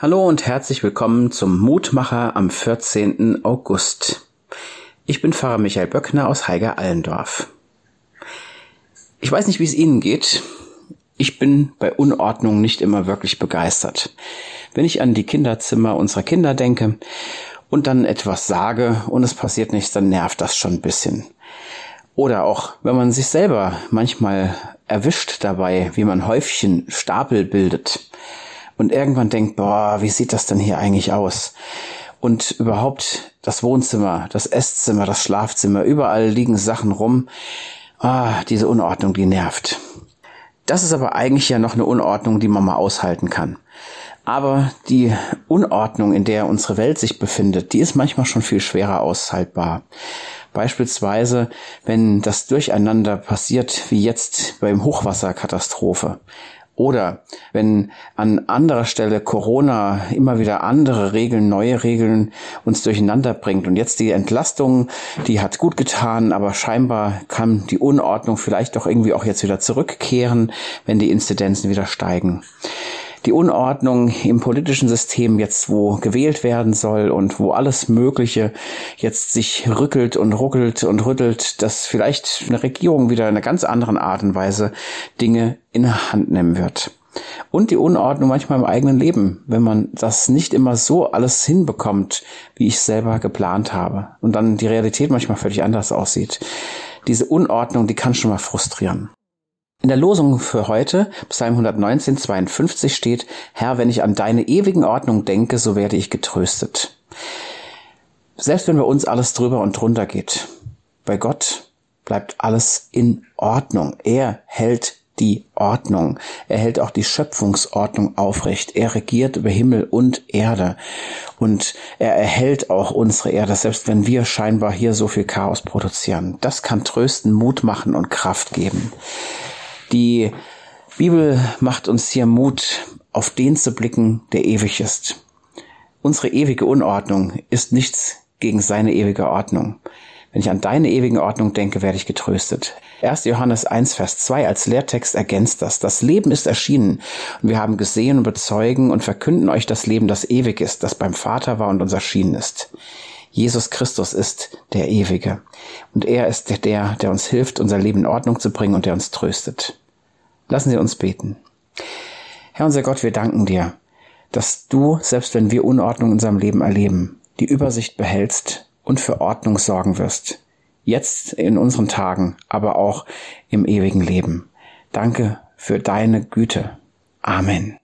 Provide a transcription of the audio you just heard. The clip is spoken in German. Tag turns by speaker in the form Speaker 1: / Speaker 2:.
Speaker 1: Hallo und herzlich willkommen zum Mutmacher am 14. August. Ich bin Pfarrer Michael Böckner aus Heiger Allendorf. Ich weiß nicht, wie es Ihnen geht. Ich bin bei Unordnung nicht immer wirklich begeistert. Wenn ich an die Kinderzimmer unserer Kinder denke und dann etwas sage und es passiert nichts, dann nervt das schon ein bisschen. Oder auch, wenn man sich selber manchmal erwischt dabei, wie man Häufchen Stapel bildet und irgendwann denkt, boah, wie sieht das denn hier eigentlich aus? Und überhaupt das Wohnzimmer, das Esszimmer, das Schlafzimmer, überall liegen Sachen rum. Ah, diese Unordnung, die nervt. Das ist aber eigentlich ja noch eine Unordnung, die man mal aushalten kann. Aber die Unordnung, in der unsere Welt sich befindet, die ist manchmal schon viel schwerer aushaltbar. Beispielsweise, wenn das Durcheinander passiert, wie jetzt beim Hochwasserkatastrophe. Oder wenn an anderer Stelle Corona immer wieder andere Regeln, neue Regeln uns durcheinander bringt. Und jetzt die Entlastung, die hat gut getan, aber scheinbar kann die Unordnung vielleicht doch irgendwie auch jetzt wieder zurückkehren, wenn die Inzidenzen wieder steigen die Unordnung im politischen System jetzt, wo gewählt werden soll und wo alles Mögliche jetzt sich rückelt und ruckelt und rüttelt, dass vielleicht eine Regierung wieder in einer ganz anderen Art und Weise Dinge in Hand nehmen wird. Und die Unordnung manchmal im eigenen Leben, wenn man das nicht immer so alles hinbekommt, wie ich selber geplant habe. Und dann die Realität manchmal völlig anders aussieht. Diese Unordnung, die kann schon mal frustrieren. In der Losung für heute, Psalm 119, 52 steht, Herr, wenn ich an deine ewigen Ordnung denke, so werde ich getröstet. Selbst wenn bei uns alles drüber und drunter geht, bei Gott bleibt alles in Ordnung. Er hält die Ordnung. Er hält auch die Schöpfungsordnung aufrecht. Er regiert über Himmel und Erde. Und er erhält auch unsere Erde, selbst wenn wir scheinbar hier so viel Chaos produzieren. Das kann trösten, Mut machen und Kraft geben. Die Bibel macht uns hier Mut, auf den zu blicken, der ewig ist. Unsere ewige Unordnung ist nichts gegen seine ewige Ordnung. Wenn ich an deine ewige Ordnung denke, werde ich getröstet. 1. Johannes 1, Vers 2 als Lehrtext ergänzt das. Das Leben ist erschienen und wir haben gesehen und bezeugen und verkünden euch das Leben, das ewig ist, das beim Vater war und uns erschienen ist. Jesus Christus ist der Ewige. Und er ist der, der, uns hilft, unser Leben in Ordnung zu bringen und der uns tröstet. Lassen Sie uns beten. Herr unser Gott, wir danken dir, dass du, selbst wenn wir Unordnung in unserem Leben erleben, die Übersicht behältst und für Ordnung sorgen wirst. Jetzt in unseren Tagen, aber auch im ewigen Leben. Danke für deine Güte. Amen.